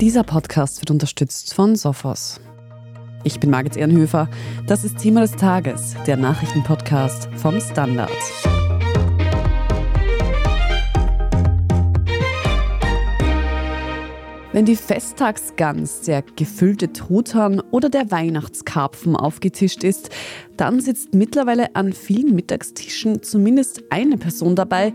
Dieser Podcast wird unterstützt von Sophos. Ich bin Margit Ehrenhöfer. Das ist Thema des Tages, der Nachrichtenpodcast vom Standard. Wenn die Festtagsgans, der gefüllte Truthahn oder der Weihnachtskarpfen aufgetischt ist, dann sitzt mittlerweile an vielen Mittagstischen zumindest eine Person dabei,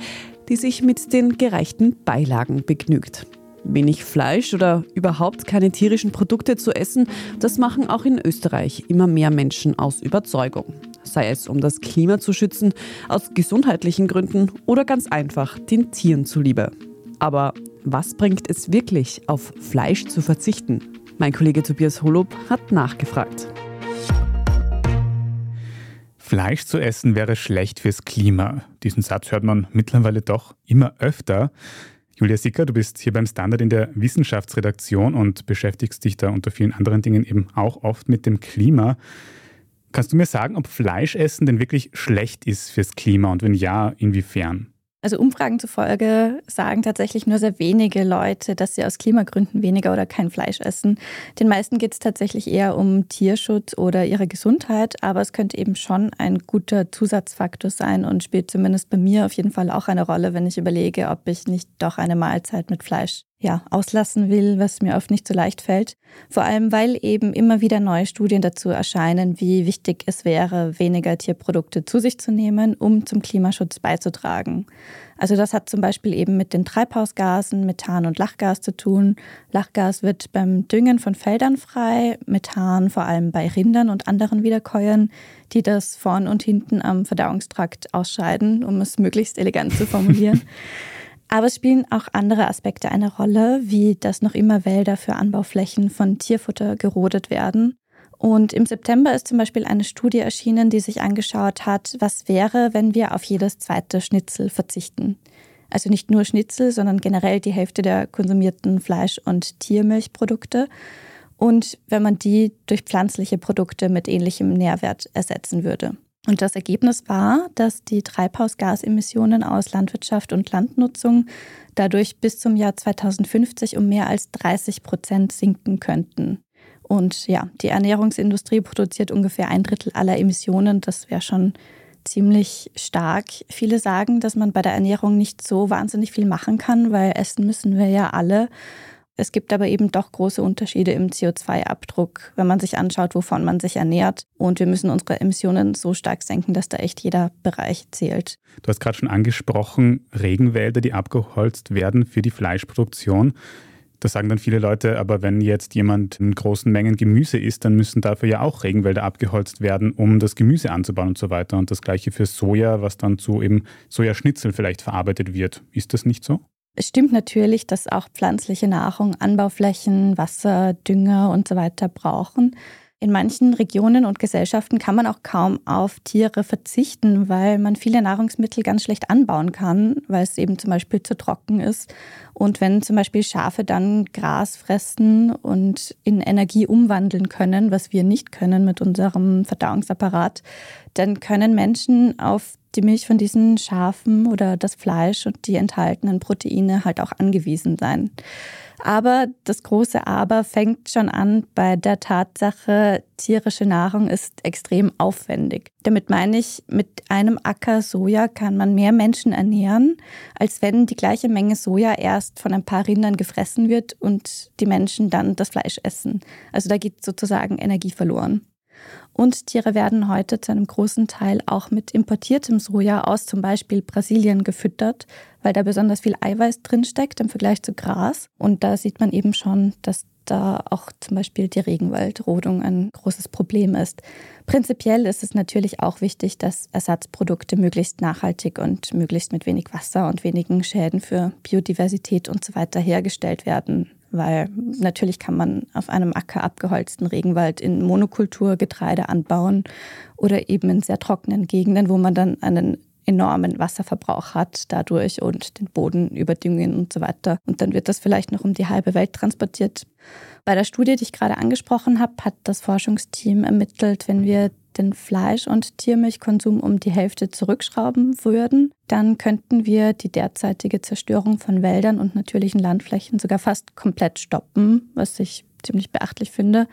die sich mit den gereichten Beilagen begnügt. Wenig Fleisch oder überhaupt keine tierischen Produkte zu essen, das machen auch in Österreich immer mehr Menschen aus Überzeugung. Sei es um das Klima zu schützen, aus gesundheitlichen Gründen oder ganz einfach den Tieren zuliebe. Aber was bringt es wirklich, auf Fleisch zu verzichten? Mein Kollege Tobias Holub hat nachgefragt. Fleisch zu essen wäre schlecht fürs Klima. Diesen Satz hört man mittlerweile doch immer öfter. Julia Sicker, du bist hier beim Standard in der Wissenschaftsredaktion und beschäftigst dich da unter vielen anderen Dingen eben auch oft mit dem Klima. Kannst du mir sagen, ob Fleischessen denn wirklich schlecht ist fürs Klima und wenn ja, inwiefern? Also Umfragen zufolge sagen tatsächlich nur sehr wenige Leute, dass sie aus Klimagründen weniger oder kein Fleisch essen. Den meisten geht es tatsächlich eher um Tierschutz oder ihre Gesundheit, aber es könnte eben schon ein guter Zusatzfaktor sein und spielt zumindest bei mir auf jeden Fall auch eine Rolle, wenn ich überlege, ob ich nicht doch eine Mahlzeit mit Fleisch ja, auslassen will, was mir oft nicht so leicht fällt. Vor allem, weil eben immer wieder neue Studien dazu erscheinen, wie wichtig es wäre, weniger Tierprodukte zu sich zu nehmen, um zum Klimaschutz beizutragen. Also das hat zum Beispiel eben mit den Treibhausgasen, Methan und Lachgas zu tun. Lachgas wird beim Düngen von Feldern frei, Methan vor allem bei Rindern und anderen Wiederkäuern, die das vorn und hinten am Verdauungstrakt ausscheiden, um es möglichst elegant zu formulieren. Aber es spielen auch andere Aspekte eine Rolle, wie dass noch immer Wälder für Anbauflächen von Tierfutter gerodet werden. Und im September ist zum Beispiel eine Studie erschienen, die sich angeschaut hat, was wäre, wenn wir auf jedes zweite Schnitzel verzichten. Also nicht nur Schnitzel, sondern generell die Hälfte der konsumierten Fleisch- und Tiermilchprodukte. Und wenn man die durch pflanzliche Produkte mit ähnlichem Nährwert ersetzen würde. Und das Ergebnis war, dass die Treibhausgasemissionen aus Landwirtschaft und Landnutzung dadurch bis zum Jahr 2050 um mehr als 30 Prozent sinken könnten. Und ja, die Ernährungsindustrie produziert ungefähr ein Drittel aller Emissionen. Das wäre schon ziemlich stark. Viele sagen, dass man bei der Ernährung nicht so wahnsinnig viel machen kann, weil essen müssen wir ja alle. Es gibt aber eben doch große Unterschiede im CO2-Abdruck, wenn man sich anschaut, wovon man sich ernährt. Und wir müssen unsere Emissionen so stark senken, dass da echt jeder Bereich zählt. Du hast gerade schon angesprochen, Regenwälder, die abgeholzt werden für die Fleischproduktion. Das sagen dann viele Leute, aber wenn jetzt jemand in großen Mengen Gemüse isst, dann müssen dafür ja auch Regenwälder abgeholzt werden, um das Gemüse anzubauen und so weiter. Und das gleiche für Soja, was dann zu eben Sojaschnitzel vielleicht verarbeitet wird. Ist das nicht so? Es stimmt natürlich, dass auch pflanzliche Nahrung Anbauflächen, Wasser, Dünger und so weiter brauchen. In manchen Regionen und Gesellschaften kann man auch kaum auf Tiere verzichten, weil man viele Nahrungsmittel ganz schlecht anbauen kann, weil es eben zum Beispiel zu trocken ist. Und wenn zum Beispiel Schafe dann Gras fressen und in Energie umwandeln können, was wir nicht können mit unserem Verdauungsapparat, dann können Menschen auf die Milch von diesen Schafen oder das Fleisch und die enthaltenen Proteine halt auch angewiesen sein. Aber das große Aber fängt schon an bei der Tatsache, tierische Nahrung ist extrem aufwendig. Damit meine ich, mit einem Acker Soja kann man mehr Menschen ernähren, als wenn die gleiche Menge Soja erst von ein paar Rindern gefressen wird und die Menschen dann das Fleisch essen. Also da geht sozusagen Energie verloren. Und Tiere werden heute zu einem großen Teil auch mit importiertem Soja aus zum Beispiel Brasilien gefüttert, weil da besonders viel Eiweiß drinsteckt im Vergleich zu Gras. Und da sieht man eben schon, dass da auch zum Beispiel die Regenwaldrodung ein großes Problem ist. Prinzipiell ist es natürlich auch wichtig, dass Ersatzprodukte möglichst nachhaltig und möglichst mit wenig Wasser und wenigen Schäden für Biodiversität und so weiter hergestellt werden weil natürlich kann man auf einem Acker abgeholzten Regenwald in Monokultur Getreide anbauen oder eben in sehr trockenen Gegenden, wo man dann einen enormen Wasserverbrauch hat dadurch und den Boden überdüngen und so weiter. Und dann wird das vielleicht noch um die halbe Welt transportiert. Bei der Studie, die ich gerade angesprochen habe, hat das Forschungsteam ermittelt, wenn wir den Fleisch- und Tiermilchkonsum um die Hälfte zurückschrauben würden, dann könnten wir die derzeitige Zerstörung von Wäldern und natürlichen Landflächen sogar fast komplett stoppen, was ich ziemlich beachtlich finde.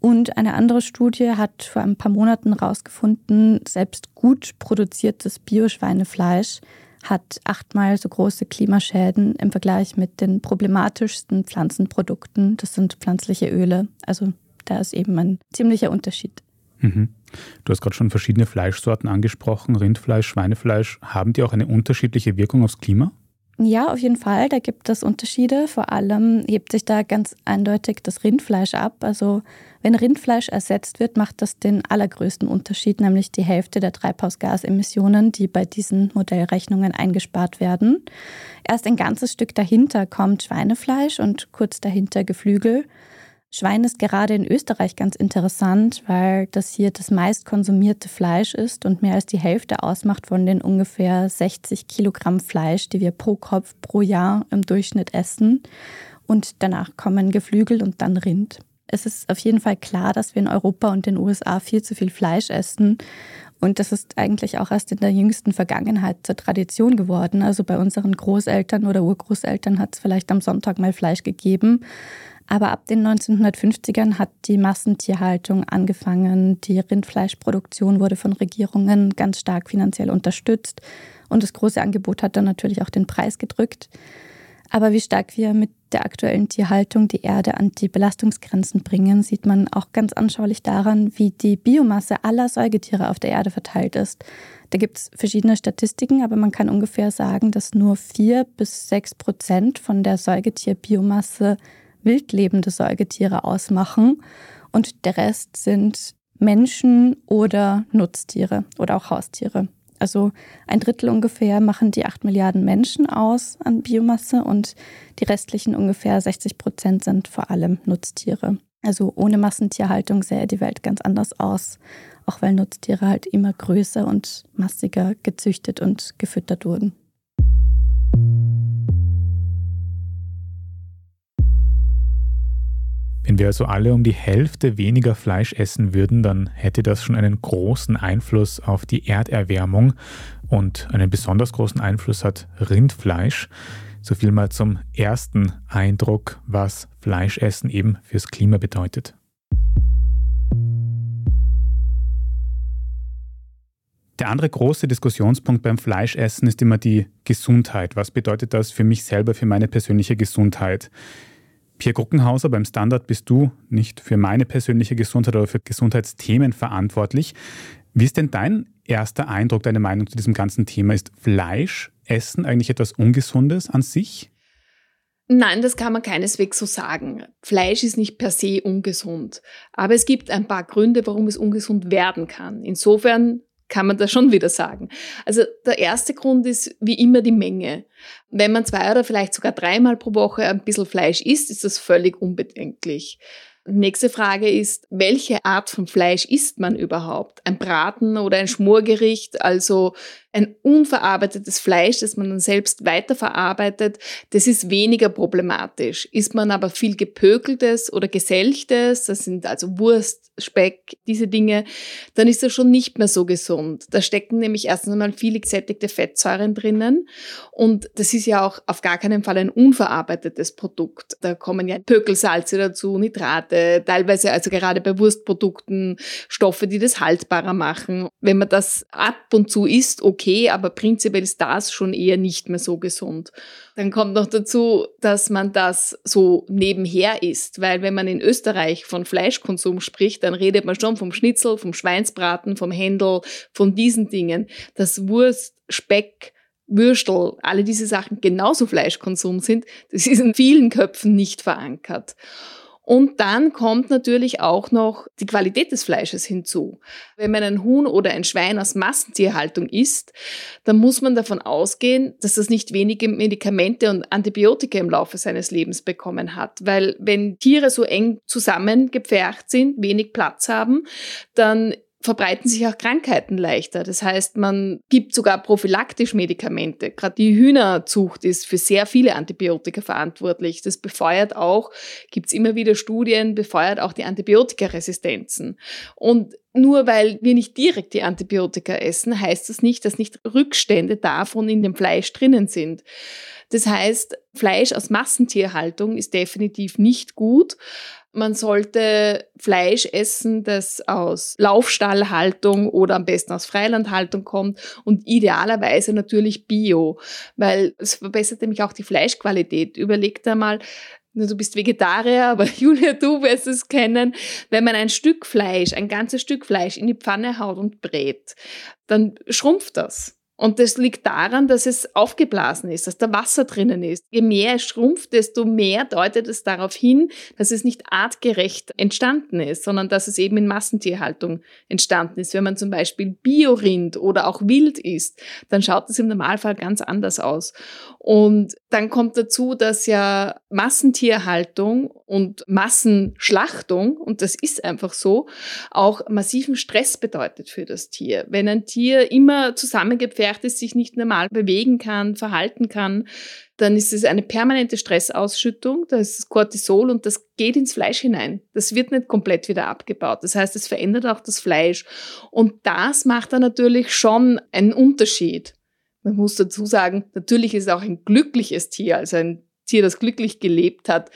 Und eine andere Studie hat vor ein paar Monaten herausgefunden, selbst gut produziertes Bioschweinefleisch hat achtmal so große Klimaschäden im Vergleich mit den problematischsten Pflanzenprodukten. Das sind pflanzliche Öle. Also da ist eben ein ziemlicher Unterschied. Mhm. Du hast gerade schon verschiedene Fleischsorten angesprochen, Rindfleisch, Schweinefleisch. Haben die auch eine unterschiedliche Wirkung aufs Klima? Ja, auf jeden Fall. Da gibt es Unterschiede. Vor allem hebt sich da ganz eindeutig das Rindfleisch ab. Also wenn Rindfleisch ersetzt wird, macht das den allergrößten Unterschied, nämlich die Hälfte der Treibhausgasemissionen, die bei diesen Modellrechnungen eingespart werden. Erst ein ganzes Stück dahinter kommt Schweinefleisch und kurz dahinter Geflügel. Schwein ist gerade in Österreich ganz interessant, weil das hier das meist konsumierte Fleisch ist und mehr als die Hälfte ausmacht von den ungefähr 60 Kilogramm Fleisch, die wir pro Kopf pro Jahr im Durchschnitt essen. Und danach kommen Geflügel und dann Rind. Es ist auf jeden Fall klar, dass wir in Europa und den USA viel zu viel Fleisch essen. Und das ist eigentlich auch erst in der jüngsten Vergangenheit zur Tradition geworden. Also bei unseren Großeltern oder Urgroßeltern hat es vielleicht am Sonntag mal Fleisch gegeben. Aber ab den 1950ern hat die Massentierhaltung angefangen. Die Rindfleischproduktion wurde von Regierungen ganz stark finanziell unterstützt. Und das große Angebot hat dann natürlich auch den Preis gedrückt. Aber wie stark wir mit der aktuellen Tierhaltung die Erde an die Belastungsgrenzen bringen, sieht man auch ganz anschaulich daran, wie die Biomasse aller Säugetiere auf der Erde verteilt ist. Da gibt es verschiedene Statistiken, aber man kann ungefähr sagen, dass nur vier bis sechs Prozent von der Säugetierbiomasse wildlebende Säugetiere ausmachen und der Rest sind Menschen oder Nutztiere oder auch Haustiere. Also ein Drittel ungefähr machen die 8 Milliarden Menschen aus an Biomasse und die restlichen ungefähr 60 Prozent sind vor allem Nutztiere. Also ohne Massentierhaltung sähe die Welt ganz anders aus, auch weil Nutztiere halt immer größer und massiger gezüchtet und gefüttert wurden. Wenn wir also alle um die Hälfte weniger Fleisch essen würden, dann hätte das schon einen großen Einfluss auf die Erderwärmung und einen besonders großen Einfluss hat Rindfleisch. So viel mal zum ersten Eindruck, was Fleischessen eben fürs Klima bedeutet. Der andere große Diskussionspunkt beim Fleischessen ist immer die Gesundheit. Was bedeutet das für mich selber, für meine persönliche Gesundheit? Pierre Gruckenhauser, beim Standard bist du nicht für meine persönliche Gesundheit oder für Gesundheitsthemen verantwortlich. Wie ist denn dein erster Eindruck, deine Meinung zu diesem ganzen Thema? Ist Fleisch, Essen eigentlich etwas Ungesundes an sich? Nein, das kann man keineswegs so sagen. Fleisch ist nicht per se ungesund. Aber es gibt ein paar Gründe, warum es ungesund werden kann. Insofern kann man da schon wieder sagen. Also der erste Grund ist wie immer die Menge. Wenn man zwei oder vielleicht sogar dreimal pro Woche ein bisschen Fleisch isst, ist das völlig unbedenklich. Nächste Frage ist, welche Art von Fleisch isst man überhaupt? Ein Braten oder ein Schmorgericht, also ein unverarbeitetes Fleisch, das man dann selbst weiterverarbeitet, das ist weniger problematisch. Isst man aber viel gepökeltes oder geselchtes, das sind also Wurst, Speck, diese Dinge, dann ist das schon nicht mehr so gesund. Da stecken nämlich erstens einmal viele gesättigte Fettsäuren drinnen und das ist ja auch auf gar keinen Fall ein unverarbeitetes Produkt. Da kommen ja Pökelsalze dazu, Nitrate, teilweise also gerade bei Wurstprodukten Stoffe, die das haltbarer machen. Wenn man das ab und zu isst, okay, okay, aber prinzipiell ist das schon eher nicht mehr so gesund. Dann kommt noch dazu, dass man das so nebenher isst, weil wenn man in Österreich von Fleischkonsum spricht, dann redet man schon vom Schnitzel, vom Schweinsbraten, vom Händel, von diesen Dingen. Das Wurst, Speck, Würstel, alle diese Sachen genauso Fleischkonsum sind, das ist in vielen Köpfen nicht verankert. Und dann kommt natürlich auch noch die Qualität des Fleisches hinzu. Wenn man ein Huhn oder ein Schwein aus Massentierhaltung isst, dann muss man davon ausgehen, dass das nicht wenige Medikamente und Antibiotika im Laufe seines Lebens bekommen hat. Weil wenn Tiere so eng zusammengepfercht sind, wenig Platz haben, dann verbreiten sich auch Krankheiten leichter. Das heißt, man gibt sogar prophylaktisch Medikamente. Gerade die Hühnerzucht ist für sehr viele Antibiotika verantwortlich. Das befeuert auch, gibt es immer wieder Studien, befeuert auch die Antibiotikaresistenzen. Und nur weil wir nicht direkt die Antibiotika essen, heißt das nicht, dass nicht Rückstände davon in dem Fleisch drinnen sind. Das heißt, Fleisch aus Massentierhaltung ist definitiv nicht gut. Man sollte Fleisch essen, das aus Laufstallhaltung oder am besten aus Freilandhaltung kommt und idealerweise natürlich Bio, weil es verbessert nämlich auch die Fleischqualität. Überleg dir mal, du bist Vegetarier, aber Julia, du wirst es kennen, wenn man ein Stück Fleisch, ein ganzes Stück Fleisch in die Pfanne haut und brät, dann schrumpft das. Und das liegt daran, dass es aufgeblasen ist, dass da Wasser drinnen ist. Je mehr es schrumpft, desto mehr deutet es darauf hin, dass es nicht artgerecht entstanden ist, sondern dass es eben in Massentierhaltung entstanden ist. Wenn man zum Beispiel Biorind oder auch Wild isst, dann schaut es im Normalfall ganz anders aus. Und dann kommt dazu, dass ja Massentierhaltung und Massenschlachtung, und das ist einfach so, auch massiven Stress bedeutet für das Tier. Wenn ein Tier immer zusammengepfercht ist, sich nicht normal bewegen kann, verhalten kann, dann ist es eine permanente Stressausschüttung, da ist Cortisol und das geht ins Fleisch hinein. Das wird nicht komplett wieder abgebaut. Das heißt, es verändert auch das Fleisch. Und das macht dann natürlich schon einen Unterschied. Man muss dazu sagen, natürlich ist es auch ein glückliches Tier, also ein Tier, das glücklich gelebt hat.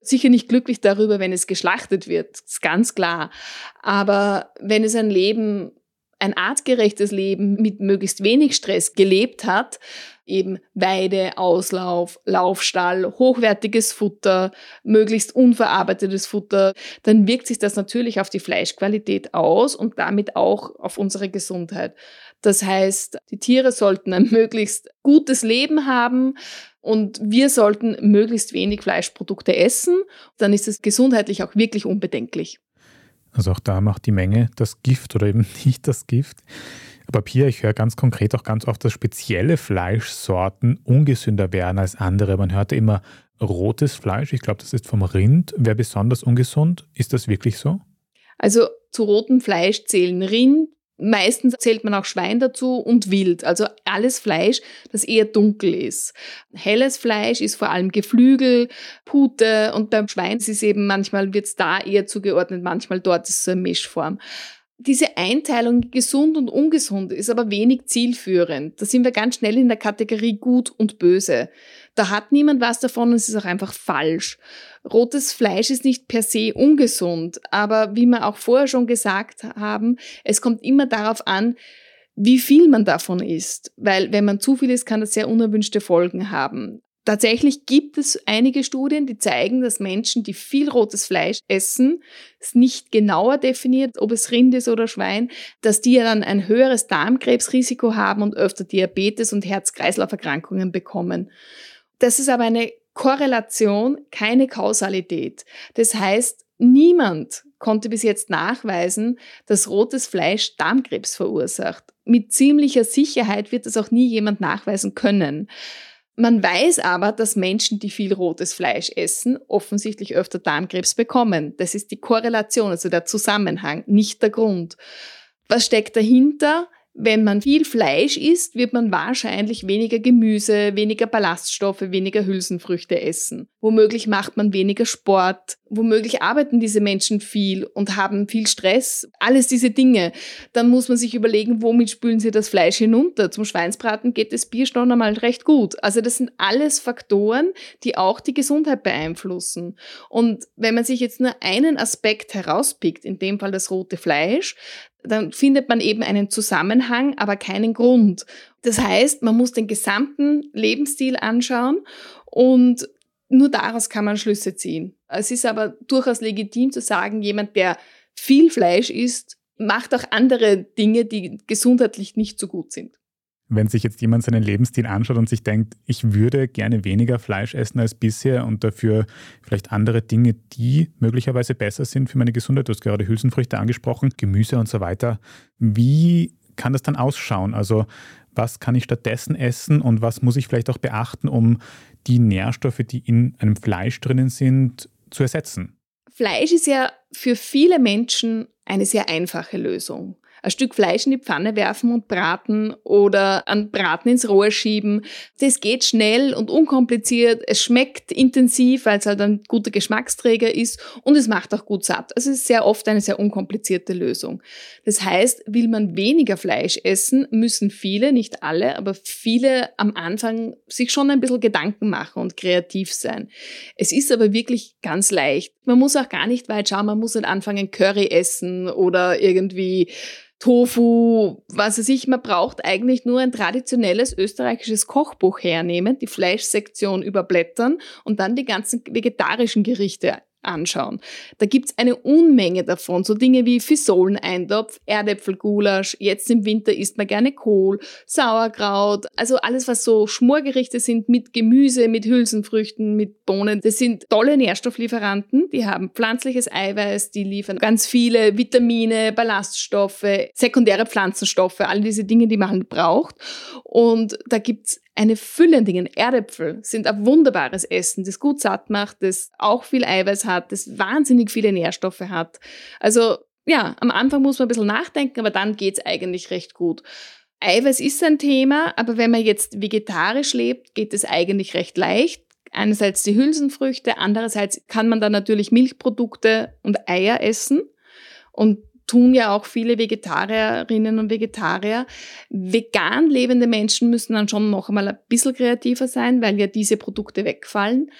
Sicher nicht glücklich darüber, wenn es geschlachtet wird, das ist ganz klar. Aber wenn es ein Leben ein artgerechtes Leben mit möglichst wenig Stress gelebt hat, eben Weide, Auslauf, Laufstall, hochwertiges Futter, möglichst unverarbeitetes Futter, dann wirkt sich das natürlich auf die Fleischqualität aus und damit auch auf unsere Gesundheit. Das heißt, die Tiere sollten ein möglichst gutes Leben haben und wir sollten möglichst wenig Fleischprodukte essen. Dann ist es gesundheitlich auch wirklich unbedenklich. Also auch da macht die Menge das Gift oder eben nicht das Gift. Aber Pia, ich höre ganz konkret auch ganz oft, dass spezielle Fleischsorten ungesünder wären als andere. Man hört immer rotes Fleisch, ich glaube, das ist vom Rind, wäre besonders ungesund. Ist das wirklich so? Also zu rotem Fleisch zählen Rind, Meistens zählt man auch Schwein dazu und Wild, also alles Fleisch, das eher dunkel ist. Helles Fleisch ist vor allem Geflügel, Pute und beim Schwein ist es eben manchmal wird es da eher zugeordnet, manchmal dort ist es so eine Mischform. Diese Einteilung gesund und ungesund ist aber wenig zielführend. Da sind wir ganz schnell in der Kategorie gut und böse. Da hat niemand was davon und es ist auch einfach falsch. Rotes Fleisch ist nicht per se ungesund, aber wie wir auch vorher schon gesagt haben, es kommt immer darauf an, wie viel man davon isst, weil wenn man zu viel isst, kann das sehr unerwünschte Folgen haben. Tatsächlich gibt es einige Studien, die zeigen, dass Menschen, die viel rotes Fleisch essen, es nicht genauer definiert, ob es Rind ist oder Schwein, dass die ja dann ein höheres Darmkrebsrisiko haben und öfter Diabetes und Herz-Kreislauf-Erkrankungen bekommen. Das ist aber eine Korrelation, keine Kausalität. Das heißt, niemand konnte bis jetzt nachweisen, dass rotes Fleisch Darmkrebs verursacht. Mit ziemlicher Sicherheit wird das auch nie jemand nachweisen können. Man weiß aber, dass Menschen, die viel rotes Fleisch essen, offensichtlich öfter Darmkrebs bekommen. Das ist die Korrelation, also der Zusammenhang, nicht der Grund. Was steckt dahinter? Wenn man viel Fleisch isst, wird man wahrscheinlich weniger Gemüse, weniger Ballaststoffe, weniger Hülsenfrüchte essen. Womöglich macht man weniger Sport. Womöglich arbeiten diese Menschen viel und haben viel Stress. Alles diese Dinge. Dann muss man sich überlegen, womit spülen sie das Fleisch hinunter. Zum Schweinsbraten geht das Bier schon einmal recht gut. Also das sind alles Faktoren, die auch die Gesundheit beeinflussen. Und wenn man sich jetzt nur einen Aspekt herauspickt, in dem Fall das rote Fleisch, dann findet man eben einen Zusammenhang, aber keinen Grund. Das heißt, man muss den gesamten Lebensstil anschauen und nur daraus kann man Schlüsse ziehen. Es ist aber durchaus legitim zu sagen, jemand, der viel Fleisch isst, macht auch andere Dinge, die gesundheitlich nicht so gut sind. Wenn sich jetzt jemand seinen Lebensstil anschaut und sich denkt, ich würde gerne weniger Fleisch essen als bisher und dafür vielleicht andere Dinge, die möglicherweise besser sind für meine Gesundheit, du hast gerade Hülsenfrüchte angesprochen, Gemüse und so weiter, wie kann das dann ausschauen? Also was kann ich stattdessen essen und was muss ich vielleicht auch beachten, um die Nährstoffe, die in einem Fleisch drinnen sind, zu ersetzen? Fleisch ist ja für viele Menschen eine sehr einfache Lösung. Ein Stück Fleisch in die Pfanne werfen und braten oder einen Braten ins Rohr schieben. Das geht schnell und unkompliziert. Es schmeckt intensiv, weil es halt ein guter Geschmacksträger ist und es macht auch gut satt. Also es ist sehr oft eine sehr unkomplizierte Lösung. Das heißt, will man weniger Fleisch essen, müssen viele, nicht alle, aber viele am Anfang sich schon ein bisschen Gedanken machen und kreativ sein. Es ist aber wirklich ganz leicht. Man muss auch gar nicht weit schauen, man muss nicht anfangen Curry essen oder irgendwie Tofu, was weiß ich, man braucht eigentlich nur ein traditionelles österreichisches Kochbuch hernehmen, die Fleischsektion überblättern und dann die ganzen vegetarischen Gerichte anschauen. Da gibt's eine Unmenge davon, so Dinge wie Fisoleneintopf, Erdäpfelgulasch, jetzt im Winter isst man gerne Kohl, Sauerkraut, also alles, was so Schmorgerichte sind mit Gemüse, mit Hülsenfrüchten, mit Bohnen. Das sind tolle Nährstofflieferanten, die haben pflanzliches Eiweiß, die liefern ganz viele Vitamine, Ballaststoffe, sekundäre Pflanzenstoffe, all diese Dinge, die man braucht. Und da gibt's eine Fülle an Dingen. Erdäpfel sind ein wunderbares Essen, das gut satt macht, das auch viel Eiweiß hat, das wahnsinnig viele Nährstoffe hat. Also ja, am Anfang muss man ein bisschen nachdenken, aber dann geht's eigentlich recht gut. Eiweiß ist ein Thema, aber wenn man jetzt vegetarisch lebt, geht es eigentlich recht leicht. Einerseits die Hülsenfrüchte, andererseits kann man dann natürlich Milchprodukte und Eier essen. Und tun ja auch viele Vegetarierinnen und Vegetarier. Vegan lebende Menschen müssen dann schon noch einmal ein bisschen kreativer sein, weil ja diese Produkte wegfallen.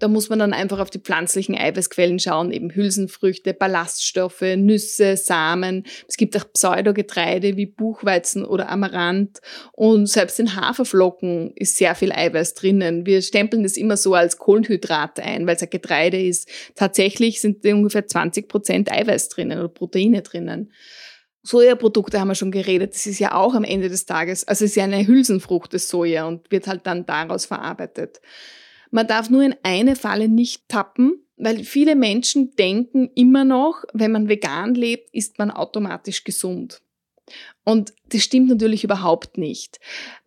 Da muss man dann einfach auf die pflanzlichen Eiweißquellen schauen, eben Hülsenfrüchte, Ballaststoffe, Nüsse, Samen. Es gibt auch Pseudogetreide wie Buchweizen oder Amaranth. Und selbst in Haferflocken ist sehr viel Eiweiß drinnen. Wir stempeln das immer so als Kohlenhydrate ein, weil es ein Getreide ist. Tatsächlich sind ungefähr 20 Prozent Eiweiß drinnen oder Proteine drinnen. Sojaprodukte haben wir schon geredet. Das ist ja auch am Ende des Tages, also es ist ja eine Hülsenfrucht des Soja und wird halt dann daraus verarbeitet. Man darf nur in eine Falle nicht tappen, weil viele Menschen denken immer noch, wenn man vegan lebt, ist man automatisch gesund. Und das stimmt natürlich überhaupt nicht,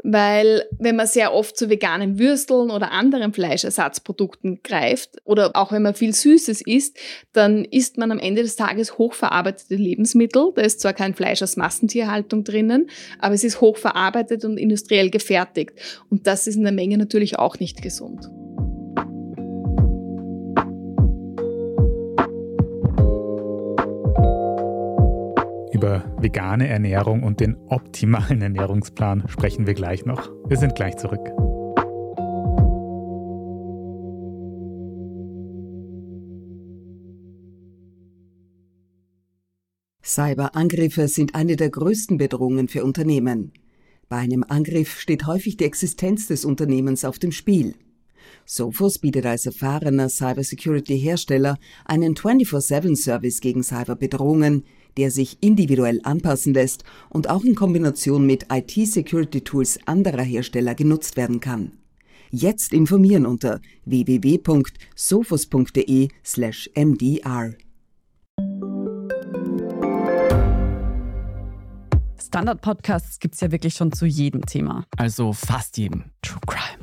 weil wenn man sehr oft zu veganen Würsteln oder anderen Fleischersatzprodukten greift oder auch wenn man viel Süßes isst, dann isst man am Ende des Tages hochverarbeitete Lebensmittel. Da ist zwar kein Fleisch aus Massentierhaltung drinnen, aber es ist hochverarbeitet und industriell gefertigt. Und das ist in der Menge natürlich auch nicht gesund. Über vegane Ernährung und den optimalen Ernährungsplan sprechen wir gleich noch. Wir sind gleich zurück. Cyberangriffe sind eine der größten Bedrohungen für Unternehmen. Bei einem Angriff steht häufig die Existenz des Unternehmens auf dem Spiel. Sophos bietet als erfahrener Cybersecurity-Hersteller einen 24-7-Service gegen Cyberbedrohungen, der sich individuell anpassen lässt und auch in Kombination mit IT-Security-Tools anderer Hersteller genutzt werden kann. Jetzt informieren unter www.sophos.de/mdr. Standard-Podcasts gibt es ja wirklich schon zu jedem Thema. Also fast jedem. True Crime.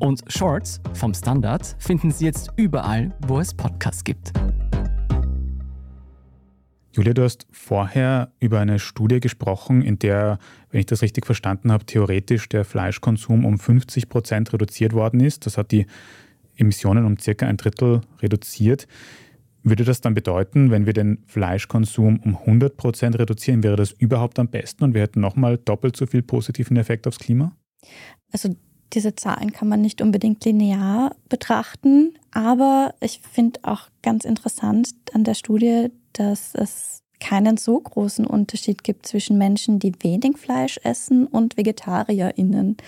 Und Shorts vom Standard finden Sie jetzt überall, wo es Podcasts gibt. Julia, du hast vorher über eine Studie gesprochen, in der, wenn ich das richtig verstanden habe, theoretisch der Fleischkonsum um 50 Prozent reduziert worden ist. Das hat die Emissionen um circa ein Drittel reduziert. Würde das dann bedeuten, wenn wir den Fleischkonsum um 100 Prozent reduzieren, wäre das überhaupt am besten und wir hätten nochmal doppelt so viel positiven Effekt aufs Klima? Also diese Zahlen kann man nicht unbedingt linear betrachten, aber ich finde auch ganz interessant an der Studie, dass es keinen so großen Unterschied gibt zwischen Menschen, die wenig Fleisch essen und VegetarierInnen.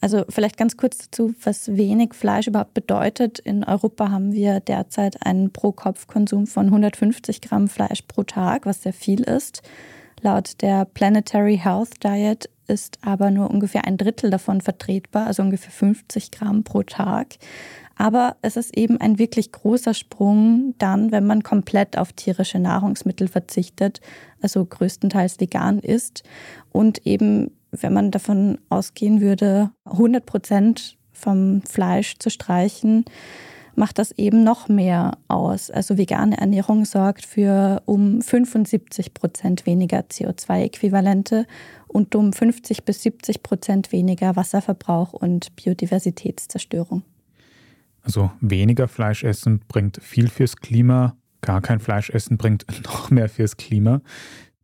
Also vielleicht ganz kurz dazu, was wenig Fleisch überhaupt bedeutet. In Europa haben wir derzeit einen Pro-Kopf-Konsum von 150 Gramm Fleisch pro Tag, was sehr viel ist. Laut der Planetary Health Diet ist aber nur ungefähr ein Drittel davon vertretbar, also ungefähr 50 Gramm pro Tag. Aber es ist eben ein wirklich großer Sprung dann, wenn man komplett auf tierische Nahrungsmittel verzichtet, also größtenteils vegan ist und eben, wenn man davon ausgehen würde, 100 Prozent vom Fleisch zu streichen, macht das eben noch mehr aus. Also vegane Ernährung sorgt für um 75 Prozent weniger CO2-Äquivalente und um 50 bis 70 Prozent weniger Wasserverbrauch und Biodiversitätszerstörung. Also weniger Fleisch essen bringt viel fürs Klima, gar kein Fleisch essen bringt noch mehr fürs Klima.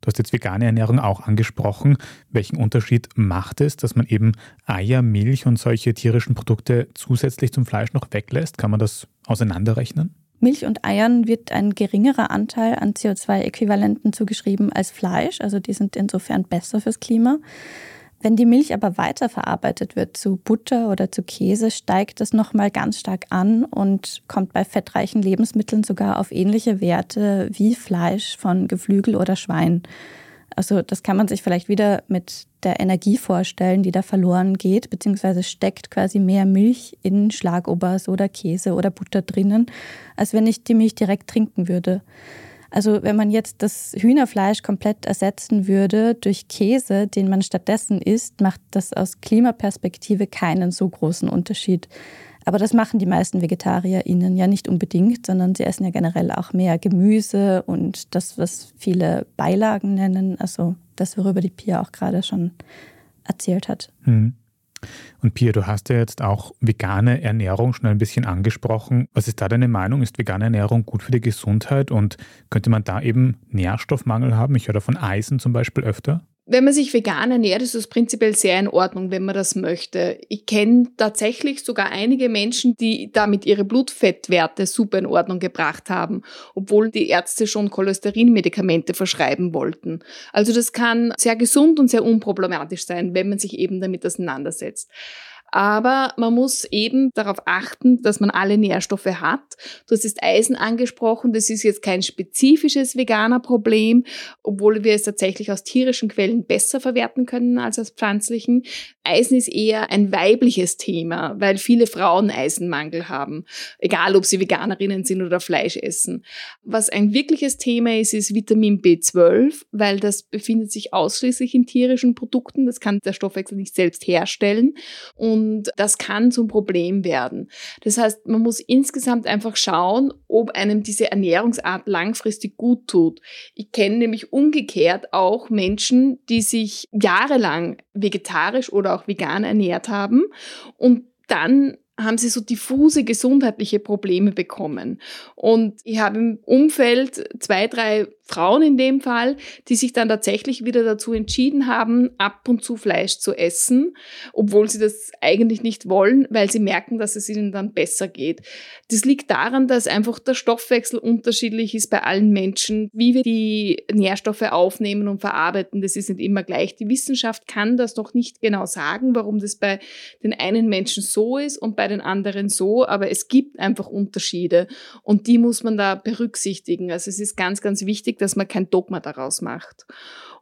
Du hast jetzt vegane Ernährung auch angesprochen. Welchen Unterschied macht es, dass man eben Eier, Milch und solche tierischen Produkte zusätzlich zum Fleisch noch weglässt? Kann man das auseinanderrechnen? Milch und Eiern wird ein geringerer Anteil an CO2-Äquivalenten zugeschrieben als Fleisch. Also die sind insofern besser fürs Klima. Wenn die Milch aber weiterverarbeitet wird zu Butter oder zu Käse, steigt das nochmal ganz stark an und kommt bei fettreichen Lebensmitteln sogar auf ähnliche Werte wie Fleisch von Geflügel oder Schwein. Also das kann man sich vielleicht wieder mit der Energie vorstellen, die da verloren geht, beziehungsweise steckt quasi mehr Milch in Schlagobers oder Käse oder Butter drinnen, als wenn ich die Milch direkt trinken würde. Also wenn man jetzt das Hühnerfleisch komplett ersetzen würde durch Käse, den man stattdessen isst, macht das aus Klimaperspektive keinen so großen Unterschied. Aber das machen die meisten VegetarierInnen ja nicht unbedingt, sondern sie essen ja generell auch mehr Gemüse und das, was viele Beilagen nennen, also das, worüber die Pia auch gerade schon erzählt hat. Mhm. Und Pia, du hast ja jetzt auch vegane Ernährung schon ein bisschen angesprochen. Was ist da deine Meinung? Ist vegane Ernährung gut für die Gesundheit und könnte man da eben Nährstoffmangel haben? Ich höre davon Eisen zum Beispiel öfter. Wenn man sich vegan ernährt, ist das prinzipiell sehr in Ordnung, wenn man das möchte. Ich kenne tatsächlich sogar einige Menschen, die damit ihre Blutfettwerte super in Ordnung gebracht haben, obwohl die Ärzte schon Cholesterinmedikamente verschreiben wollten. Also das kann sehr gesund und sehr unproblematisch sein, wenn man sich eben damit auseinandersetzt. Aber man muss eben darauf achten, dass man alle Nährstoffe hat. Du hast das Eisen angesprochen, das ist jetzt kein spezifisches veganer Problem, obwohl wir es tatsächlich aus tierischen Quellen besser verwerten können als aus pflanzlichen. Eisen ist eher ein weibliches Thema, weil viele Frauen Eisenmangel haben, egal ob sie Veganerinnen sind oder Fleisch essen. Was ein wirkliches Thema ist, ist Vitamin B12, weil das befindet sich ausschließlich in tierischen Produkten. Das kann der Stoffwechsel nicht selbst herstellen und das kann zum Problem werden. Das heißt, man muss insgesamt einfach schauen, ob einem diese Ernährungsart langfristig gut tut. Ich kenne nämlich umgekehrt auch Menschen, die sich jahrelang vegetarisch oder auch vegan ernährt haben und dann haben sie so diffuse gesundheitliche Probleme bekommen. Und ich habe im Umfeld zwei, drei Frauen in dem Fall, die sich dann tatsächlich wieder dazu entschieden haben, ab und zu Fleisch zu essen, obwohl sie das eigentlich nicht wollen, weil sie merken, dass es ihnen dann besser geht. Das liegt daran, dass einfach der Stoffwechsel unterschiedlich ist bei allen Menschen. Wie wir die Nährstoffe aufnehmen und verarbeiten, das ist nicht immer gleich. Die Wissenschaft kann das noch nicht genau sagen, warum das bei den einen Menschen so ist und bei den anderen so, aber es gibt einfach Unterschiede und die muss man da berücksichtigen. Also es ist ganz, ganz wichtig, dass man kein Dogma daraus macht.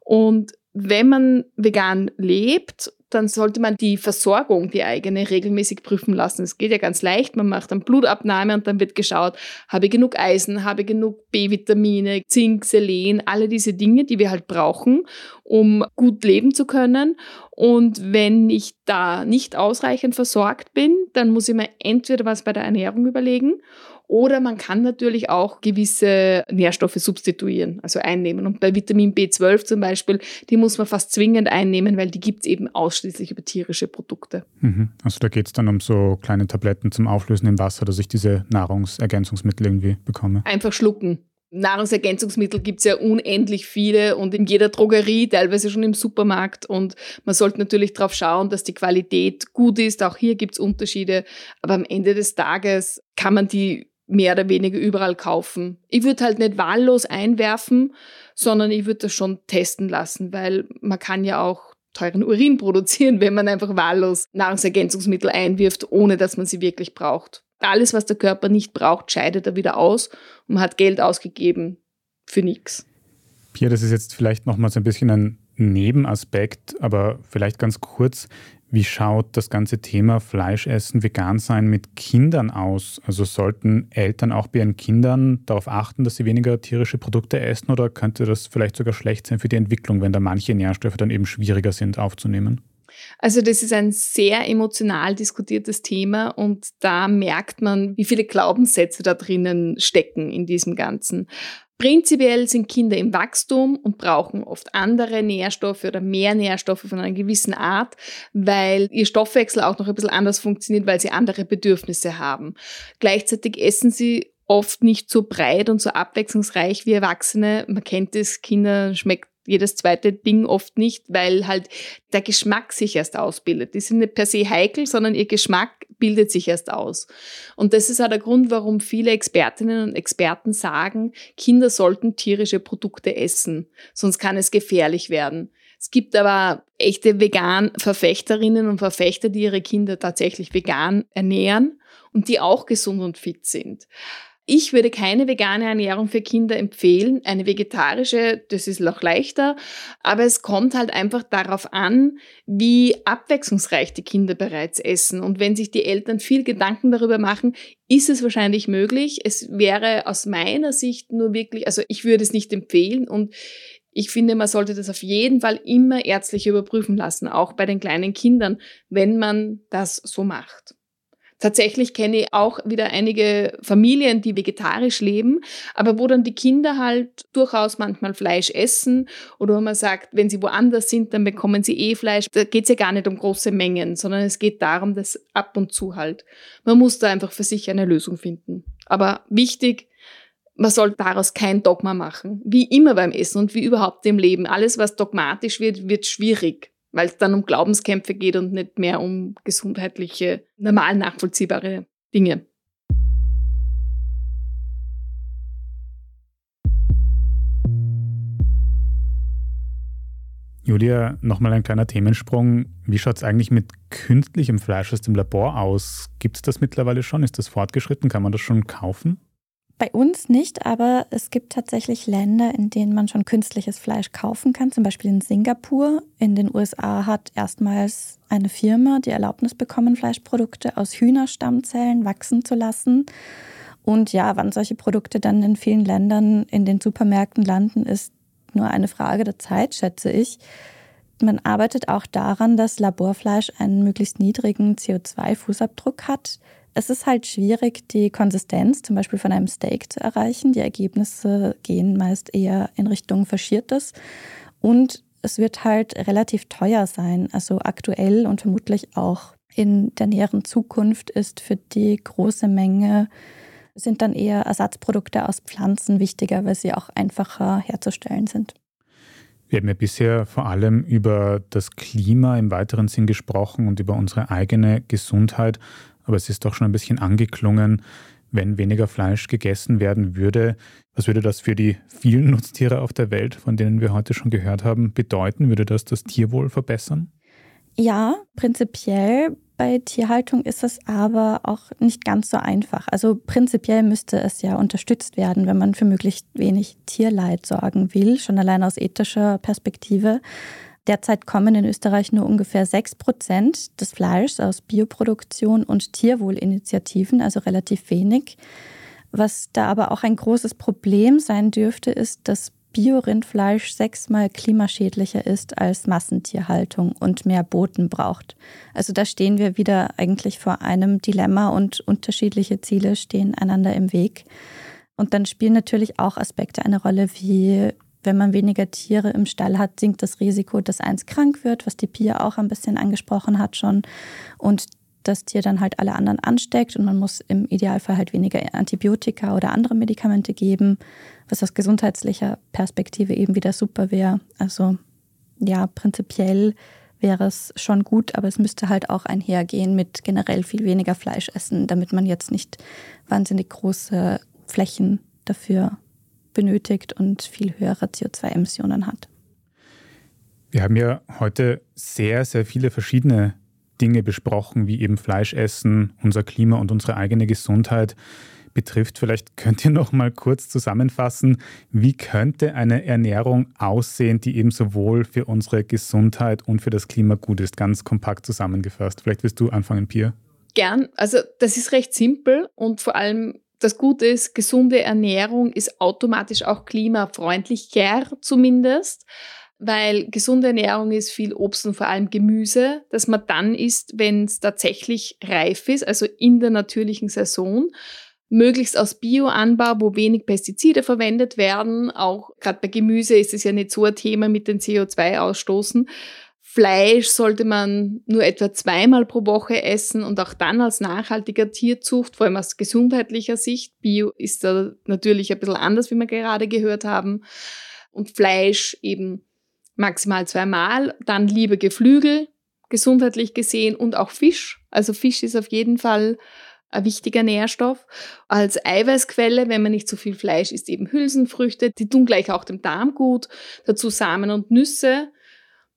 Und wenn man vegan lebt, dann sollte man die Versorgung, die eigene, regelmäßig prüfen lassen. Es geht ja ganz leicht. Man macht dann Blutabnahme und dann wird geschaut, habe ich genug Eisen, habe ich genug B-Vitamine, Zink, Selen, alle diese Dinge, die wir halt brauchen, um gut leben zu können. Und wenn ich da nicht ausreichend versorgt bin, dann muss ich mir entweder was bei der Ernährung überlegen oder man kann natürlich auch gewisse Nährstoffe substituieren, also einnehmen. Und bei Vitamin B12 zum Beispiel, die muss man fast zwingend einnehmen, weil die gibt es eben ausschließlich über tierische Produkte. Mhm. Also da geht es dann um so kleine Tabletten zum Auflösen im Wasser, dass ich diese Nahrungsergänzungsmittel irgendwie bekomme. Einfach schlucken. Nahrungsergänzungsmittel gibt es ja unendlich viele und in jeder Drogerie, teilweise schon im Supermarkt. Und man sollte natürlich darauf schauen, dass die Qualität gut ist. Auch hier gibt es Unterschiede. Aber am Ende des Tages kann man die mehr oder weniger überall kaufen. Ich würde halt nicht wahllos einwerfen, sondern ich würde das schon testen lassen, weil man kann ja auch teuren Urin produzieren, wenn man einfach wahllos Nahrungsergänzungsmittel einwirft, ohne dass man sie wirklich braucht. Alles, was der Körper nicht braucht, scheidet er wieder aus und man hat Geld ausgegeben für nichts. Pia, das ist jetzt vielleicht nochmal so ein bisschen ein Nebenaspekt, aber vielleicht ganz kurz. Wie schaut das ganze Thema Fleischessen, vegan sein mit Kindern aus? Also sollten Eltern auch bei ihren Kindern darauf achten, dass sie weniger tierische Produkte essen oder könnte das vielleicht sogar schlecht sein für die Entwicklung, wenn da manche Nährstoffe dann eben schwieriger sind aufzunehmen? Also das ist ein sehr emotional diskutiertes Thema und da merkt man, wie viele Glaubenssätze da drinnen stecken in diesem Ganzen. Prinzipiell sind Kinder im Wachstum und brauchen oft andere Nährstoffe oder mehr Nährstoffe von einer gewissen Art, weil ihr Stoffwechsel auch noch ein bisschen anders funktioniert, weil sie andere Bedürfnisse haben. Gleichzeitig essen sie oft nicht so breit und so abwechslungsreich wie Erwachsene. Man kennt es, Kinder schmeckt jedes zweite Ding oft nicht, weil halt der Geschmack sich erst ausbildet. Die sind nicht per se heikel, sondern ihr Geschmack bildet sich erst aus. Und das ist auch der Grund, warum viele Expertinnen und Experten sagen, Kinder sollten tierische Produkte essen, sonst kann es gefährlich werden. Es gibt aber echte Vegan-Verfechterinnen und Verfechter, die ihre Kinder tatsächlich vegan ernähren und die auch gesund und fit sind. Ich würde keine vegane Ernährung für Kinder empfehlen. Eine vegetarische, das ist noch leichter. Aber es kommt halt einfach darauf an, wie abwechslungsreich die Kinder bereits essen. Und wenn sich die Eltern viel Gedanken darüber machen, ist es wahrscheinlich möglich. Es wäre aus meiner Sicht nur wirklich, also ich würde es nicht empfehlen und ich finde, man sollte das auf jeden Fall immer ärztlich überprüfen lassen, auch bei den kleinen Kindern, wenn man das so macht. Tatsächlich kenne ich auch wieder einige Familien, die vegetarisch leben, aber wo dann die Kinder halt durchaus manchmal Fleisch essen oder wo man sagt, wenn sie woanders sind, dann bekommen sie eh Fleisch. Da geht es ja gar nicht um große Mengen, sondern es geht darum, dass ab und zu halt. Man muss da einfach für sich eine Lösung finden. Aber wichtig, man soll daraus kein Dogma machen. Wie immer beim Essen und wie überhaupt im Leben. Alles, was dogmatisch wird, wird schwierig weil es dann um Glaubenskämpfe geht und nicht mehr um gesundheitliche, normal nachvollziehbare Dinge. Julia, nochmal ein kleiner Themensprung. Wie schaut es eigentlich mit künstlichem Fleisch aus dem Labor aus? Gibt es das mittlerweile schon? Ist das fortgeschritten? Kann man das schon kaufen? Bei uns nicht, aber es gibt tatsächlich Länder, in denen man schon künstliches Fleisch kaufen kann, zum Beispiel in Singapur. In den USA hat erstmals eine Firma die Erlaubnis bekommen, Fleischprodukte aus Hühnerstammzellen wachsen zu lassen. Und ja, wann solche Produkte dann in vielen Ländern in den Supermärkten landen, ist nur eine Frage der Zeit, schätze ich. Man arbeitet auch daran, dass Laborfleisch einen möglichst niedrigen CO2-Fußabdruck hat. Es ist halt schwierig, die Konsistenz zum Beispiel von einem Steak zu erreichen. Die Ergebnisse gehen meist eher in Richtung Faschiertes. Und es wird halt relativ teuer sein. Also aktuell und vermutlich auch in der näheren Zukunft ist für die große Menge sind dann eher Ersatzprodukte aus Pflanzen wichtiger, weil sie auch einfacher herzustellen sind. Wir haben ja bisher vor allem über das Klima im weiteren Sinn gesprochen und über unsere eigene Gesundheit aber es ist doch schon ein bisschen angeklungen, wenn weniger Fleisch gegessen werden würde. Was würde das für die vielen Nutztiere auf der Welt, von denen wir heute schon gehört haben, bedeuten? Würde das das Tierwohl verbessern? Ja, prinzipiell bei Tierhaltung ist es aber auch nicht ganz so einfach. Also prinzipiell müsste es ja unterstützt werden, wenn man für möglichst wenig Tierleid sorgen will, schon allein aus ethischer Perspektive. Derzeit kommen in Österreich nur ungefähr 6 Prozent des Fleischs aus Bioproduktion und Tierwohlinitiativen, also relativ wenig. Was da aber auch ein großes Problem sein dürfte, ist, dass Biorindfleisch sechsmal klimaschädlicher ist als Massentierhaltung und mehr Boten braucht. Also da stehen wir wieder eigentlich vor einem Dilemma und unterschiedliche Ziele stehen einander im Weg. Und dann spielen natürlich auch Aspekte eine Rolle wie wenn man weniger Tiere im Stall hat, sinkt das Risiko, dass eins krank wird, was die Pia auch ein bisschen angesprochen hat schon. Und das Tier dann halt alle anderen ansteckt und man muss im Idealfall halt weniger Antibiotika oder andere Medikamente geben, was aus gesundheitlicher Perspektive eben wieder super wäre. Also ja, prinzipiell wäre es schon gut, aber es müsste halt auch einhergehen mit generell viel weniger Fleisch essen, damit man jetzt nicht wahnsinnig große Flächen dafür benötigt und viel höhere CO2-Emissionen hat. Wir haben ja heute sehr, sehr viele verschiedene Dinge besprochen, wie eben Fleischessen, unser Klima und unsere eigene Gesundheit. betrifft. Vielleicht könnt ihr noch mal kurz zusammenfassen, wie könnte eine Ernährung aussehen, die eben sowohl für unsere Gesundheit und für das Klima gut ist, ganz kompakt zusammengefasst. Vielleicht willst du anfangen, Pia. Gern. Also das ist recht simpel und vor allem das Gute ist, gesunde Ernährung ist automatisch auch klimafreundlicher zumindest weil gesunde Ernährung ist viel Obst und vor allem Gemüse, das man dann isst, wenn es tatsächlich reif ist, also in der natürlichen Saison. Möglichst aus Bioanbau, wo wenig Pestizide verwendet werden. Auch gerade bei Gemüse ist es ja nicht so ein Thema mit den CO2-Ausstoßen. Fleisch sollte man nur etwa zweimal pro Woche essen und auch dann als nachhaltiger Tierzucht, vor allem aus gesundheitlicher Sicht. Bio ist da natürlich ein bisschen anders, wie wir gerade gehört haben. Und Fleisch eben maximal zweimal, dann lieber Geflügel, gesundheitlich gesehen, und auch Fisch. Also Fisch ist auf jeden Fall ein wichtiger Nährstoff. Als Eiweißquelle, wenn man nicht zu so viel Fleisch isst, eben Hülsenfrüchte, die tun gleich auch dem Darm gut. Dazu Samen und Nüsse,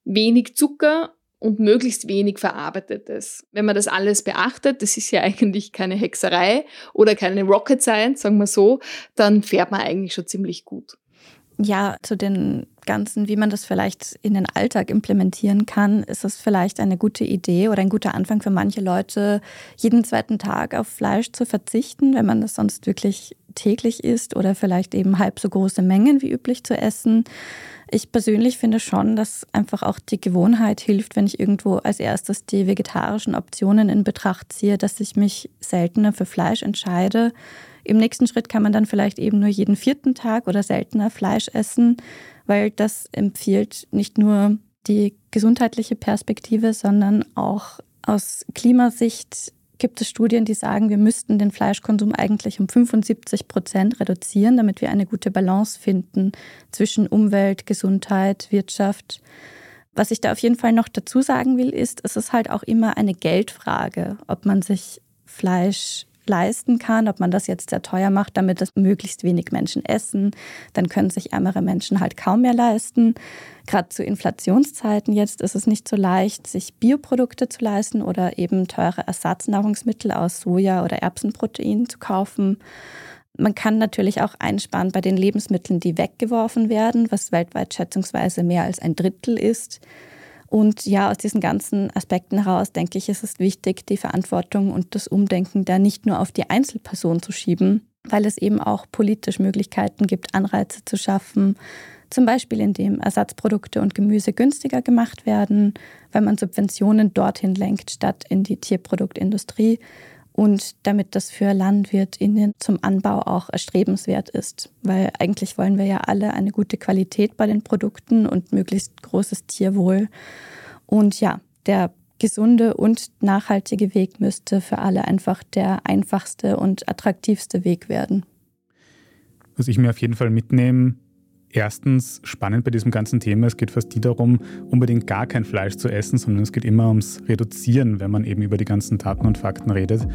wenig Zucker und möglichst wenig Verarbeitetes. Wenn man das alles beachtet, das ist ja eigentlich keine Hexerei oder keine Rocket Science, sagen wir so, dann fährt man eigentlich schon ziemlich gut. Ja, zu den ganzen, wie man das vielleicht in den Alltag implementieren kann, ist es vielleicht eine gute Idee oder ein guter Anfang für manche Leute, jeden zweiten Tag auf Fleisch zu verzichten, wenn man das sonst wirklich täglich isst oder vielleicht eben halb so große Mengen wie üblich zu essen. Ich persönlich finde schon, dass einfach auch die Gewohnheit hilft, wenn ich irgendwo als erstes die vegetarischen Optionen in Betracht ziehe, dass ich mich seltener für Fleisch entscheide im nächsten Schritt kann man dann vielleicht eben nur jeden vierten Tag oder seltener Fleisch essen, weil das empfiehlt nicht nur die gesundheitliche Perspektive, sondern auch aus Klimasicht gibt es Studien, die sagen, wir müssten den Fleischkonsum eigentlich um 75 Prozent reduzieren, damit wir eine gute Balance finden zwischen Umwelt, Gesundheit, Wirtschaft. Was ich da auf jeden Fall noch dazu sagen will, ist, es ist halt auch immer eine Geldfrage, ob man sich Fleisch leisten kann, ob man das jetzt sehr teuer macht, damit das möglichst wenig Menschen essen, dann können sich ärmere Menschen halt kaum mehr leisten. Gerade zu Inflationszeiten jetzt ist es nicht so leicht, sich Bioprodukte zu leisten oder eben teure Ersatznahrungsmittel aus Soja oder Erbsenprotein zu kaufen. Man kann natürlich auch einsparen bei den Lebensmitteln, die weggeworfen werden, was weltweit schätzungsweise mehr als ein Drittel ist. Und ja, aus diesen ganzen Aspekten heraus denke ich, ist es wichtig, die Verantwortung und das Umdenken da nicht nur auf die Einzelperson zu schieben, weil es eben auch politisch Möglichkeiten gibt, Anreize zu schaffen, zum Beispiel indem Ersatzprodukte und Gemüse günstiger gemacht werden, weil man Subventionen dorthin lenkt, statt in die Tierproduktindustrie und damit das für LandwirtInnen zum Anbau auch erstrebenswert ist. Weil eigentlich wollen wir ja alle eine gute Qualität bei den Produkten und möglichst großes Tierwohl. Und ja, der gesunde und nachhaltige Weg müsste für alle einfach der einfachste und attraktivste Weg werden. Was ich mir auf jeden Fall mitnehme, erstens spannend bei diesem ganzen Thema, es geht fast nie darum, unbedingt gar kein Fleisch zu essen, sondern es geht immer ums Reduzieren, wenn man eben über die ganzen Daten und Fakten redet.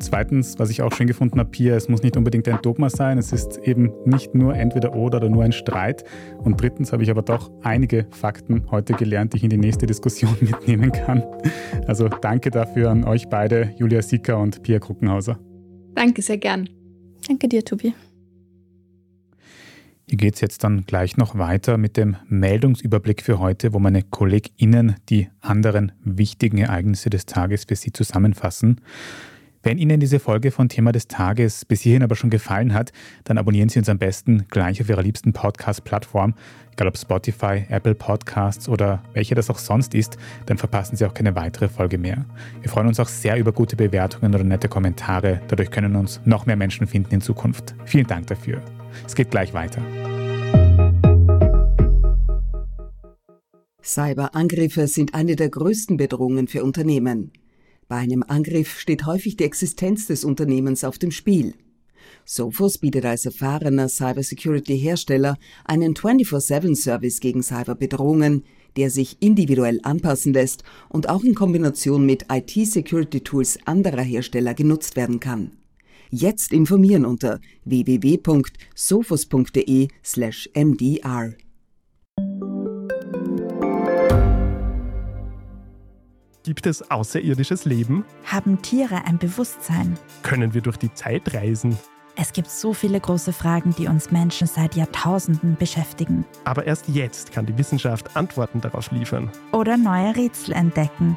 Zweitens, was ich auch schön gefunden habe, Pia, es muss nicht unbedingt ein Dogma sein, es ist eben nicht nur entweder oder oder nur ein Streit. Und drittens habe ich aber doch einige Fakten heute gelernt, die ich in die nächste Diskussion mitnehmen kann. Also danke dafür an euch beide, Julia Sicker und Pia Kruckenhauser. Danke sehr gern. Danke dir, Tobi. Hier geht es jetzt dann gleich noch weiter mit dem Meldungsüberblick für heute, wo meine KollegInnen die anderen wichtigen Ereignisse des Tages für Sie zusammenfassen. Wenn Ihnen diese Folge von Thema des Tages bis hierhin aber schon gefallen hat, dann abonnieren Sie uns am besten gleich auf Ihrer liebsten Podcast-Plattform, egal ob Spotify, Apple Podcasts oder welche das auch sonst ist, dann verpassen Sie auch keine weitere Folge mehr. Wir freuen uns auch sehr über gute Bewertungen oder nette Kommentare, dadurch können uns noch mehr Menschen finden in Zukunft. Vielen Dank dafür. Es geht gleich weiter. Cyberangriffe sind eine der größten Bedrohungen für Unternehmen. Bei einem Angriff steht häufig die Existenz des Unternehmens auf dem Spiel. Sophos bietet als erfahrener Cybersecurity-Hersteller einen 24-7-Service gegen Cyberbedrohungen, der sich individuell anpassen lässt und auch in Kombination mit IT-Security-Tools anderer Hersteller genutzt werden kann. Jetzt informieren unter www.sophos.de/mdr. Gibt es außerirdisches Leben? Haben Tiere ein Bewusstsein? Können wir durch die Zeit reisen? Es gibt so viele große Fragen, die uns Menschen seit Jahrtausenden beschäftigen. Aber erst jetzt kann die Wissenschaft Antworten darauf liefern. Oder neue Rätsel entdecken.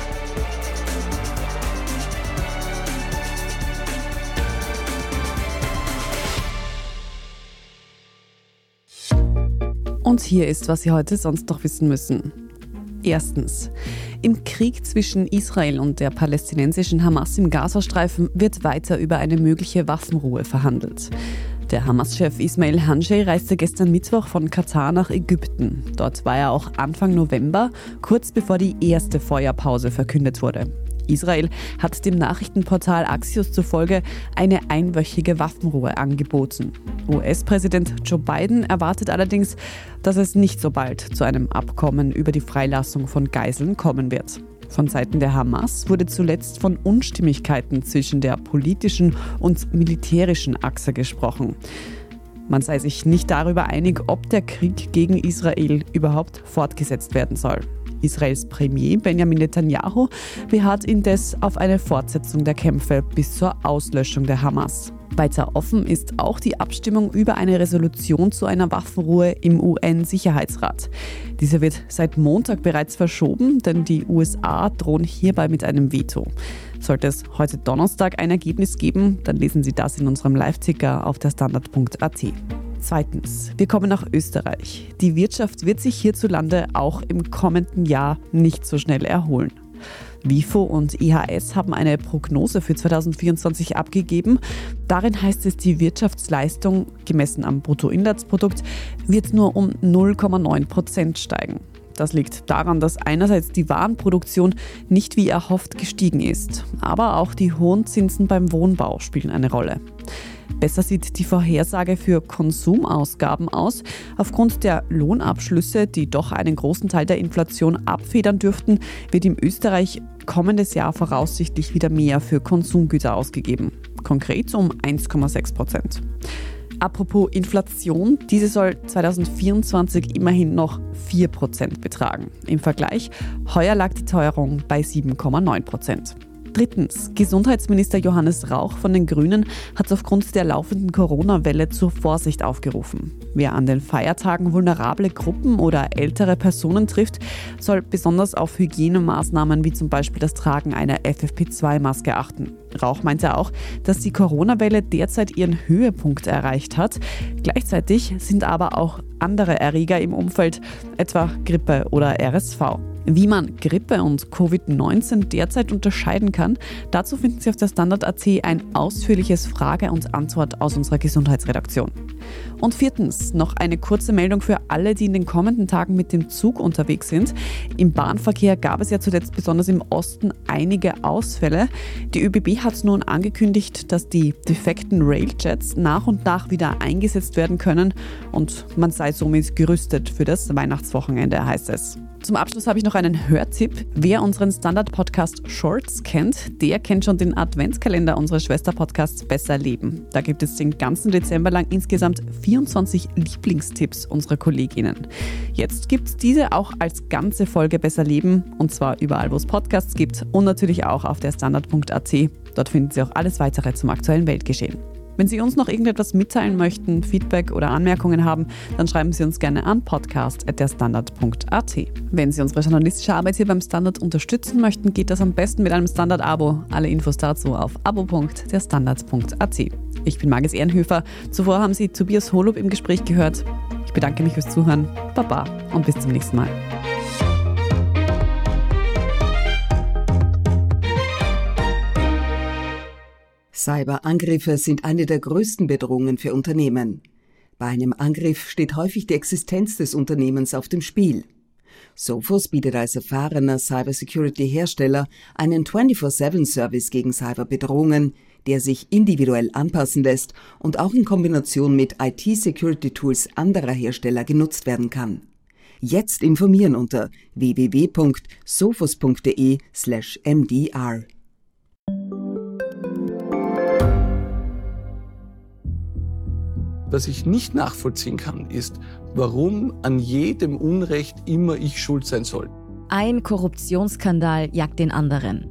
Und hier ist, was Sie heute sonst noch wissen müssen. Erstens. Im Krieg zwischen Israel und der palästinensischen Hamas im Gazastreifen wird weiter über eine mögliche Waffenruhe verhandelt. Der Hamas-Chef Ismail Hansheh reiste gestern Mittwoch von Katar nach Ägypten. Dort war er auch Anfang November, kurz bevor die erste Feuerpause verkündet wurde. Israel hat dem Nachrichtenportal Axios zufolge eine einwöchige Waffenruhe angeboten. US-Präsident Joe Biden erwartet allerdings, dass es nicht so bald zu einem Abkommen über die Freilassung von Geiseln kommen wird. Von Seiten der Hamas wurde zuletzt von Unstimmigkeiten zwischen der politischen und militärischen Achse gesprochen. Man sei sich nicht darüber einig, ob der Krieg gegen Israel überhaupt fortgesetzt werden soll. Israels Premier Benjamin Netanyahu beharrt indes auf eine Fortsetzung der Kämpfe bis zur Auslöschung der Hamas. Weiter offen ist auch die Abstimmung über eine Resolution zu einer Waffenruhe im UN-Sicherheitsrat. Diese wird seit Montag bereits verschoben, denn die USA drohen hierbei mit einem Veto. Sollte es heute Donnerstag ein Ergebnis geben, dann lesen Sie das in unserem Live-Ticker auf der Standard.at. Zweitens, wir kommen nach Österreich. Die Wirtschaft wird sich hierzulande auch im kommenden Jahr nicht so schnell erholen. WIFO und IHS haben eine Prognose für 2024 abgegeben. Darin heißt es, die Wirtschaftsleistung, gemessen am Bruttoinlandsprodukt, wird nur um 0,9 Prozent steigen. Das liegt daran, dass einerseits die Warenproduktion nicht wie erhofft gestiegen ist, aber auch die hohen Zinsen beim Wohnbau spielen eine Rolle. Besser sieht die Vorhersage für Konsumausgaben aus. Aufgrund der Lohnabschlüsse, die doch einen großen Teil der Inflation abfedern dürften, wird in Österreich kommendes Jahr voraussichtlich wieder mehr für Konsumgüter ausgegeben. Konkret um 1,6 Prozent. Apropos Inflation, diese soll 2024 immerhin noch 4% betragen. Im Vergleich, heuer lag die Teuerung bei 7,9%. Drittens, Gesundheitsminister Johannes Rauch von den Grünen hat aufgrund der laufenden Corona-Welle zur Vorsicht aufgerufen. Wer an den Feiertagen vulnerable Gruppen oder ältere Personen trifft, soll besonders auf Hygienemaßnahmen wie zum Beispiel das Tragen einer FFP2-Maske achten. Rauch meinte auch, dass die Corona-Welle derzeit ihren Höhepunkt erreicht hat. Gleichzeitig sind aber auch andere Erreger im Umfeld, etwa Grippe oder RSV. Wie man Grippe und Covid-19 derzeit unterscheiden kann, dazu finden Sie auf der Standard AC ein ausführliches Frage- und Antwort aus unserer Gesundheitsredaktion. Und viertens, noch eine kurze Meldung für alle, die in den kommenden Tagen mit dem Zug unterwegs sind. Im Bahnverkehr gab es ja zuletzt besonders im Osten einige Ausfälle. Die ÖBB hat nun angekündigt, dass die defekten Railjets nach und nach wieder eingesetzt werden können und man sei somit gerüstet für das Weihnachtswochenende, heißt es. Zum Abschluss habe ich noch einen Hörtipp. Wer unseren Standard-Podcast Shorts kennt, der kennt schon den Adventskalender unseres Schwester-Podcasts Besser Leben. Da gibt es den ganzen Dezember lang insgesamt 24 Lieblingstipps unserer Kolleginnen. Jetzt gibt es diese auch als ganze Folge Besser Leben und zwar überall, wo es Podcasts gibt und natürlich auch auf der Standard.at. Dort finden Sie auch alles weitere zum aktuellen Weltgeschehen. Wenn Sie uns noch irgendetwas mitteilen möchten, Feedback oder Anmerkungen haben, dann schreiben Sie uns gerne an podcast.derstandard.at. Wenn Sie unsere journalistische Arbeit hier beim Standard unterstützen möchten, geht das am besten mit einem Standard-Abo. Alle Infos dazu auf abo.derstandard.at. Ich bin Margis Ehrenhöfer. Zuvor haben Sie Tobias Holub im Gespräch gehört. Ich bedanke mich fürs Zuhören. Baba und bis zum nächsten Mal. Cyberangriffe sind eine der größten Bedrohungen für Unternehmen. Bei einem Angriff steht häufig die Existenz des Unternehmens auf dem Spiel. Sophos bietet als erfahrener Cybersecurity-Hersteller einen 24-7-Service gegen Cyberbedrohungen, der sich individuell anpassen lässt und auch in Kombination mit IT-Security-Tools anderer Hersteller genutzt werden kann. Jetzt informieren unter www.sophos.de/mdr. Was ich nicht nachvollziehen kann, ist, warum an jedem Unrecht immer ich schuld sein soll. Ein Korruptionsskandal jagt den anderen.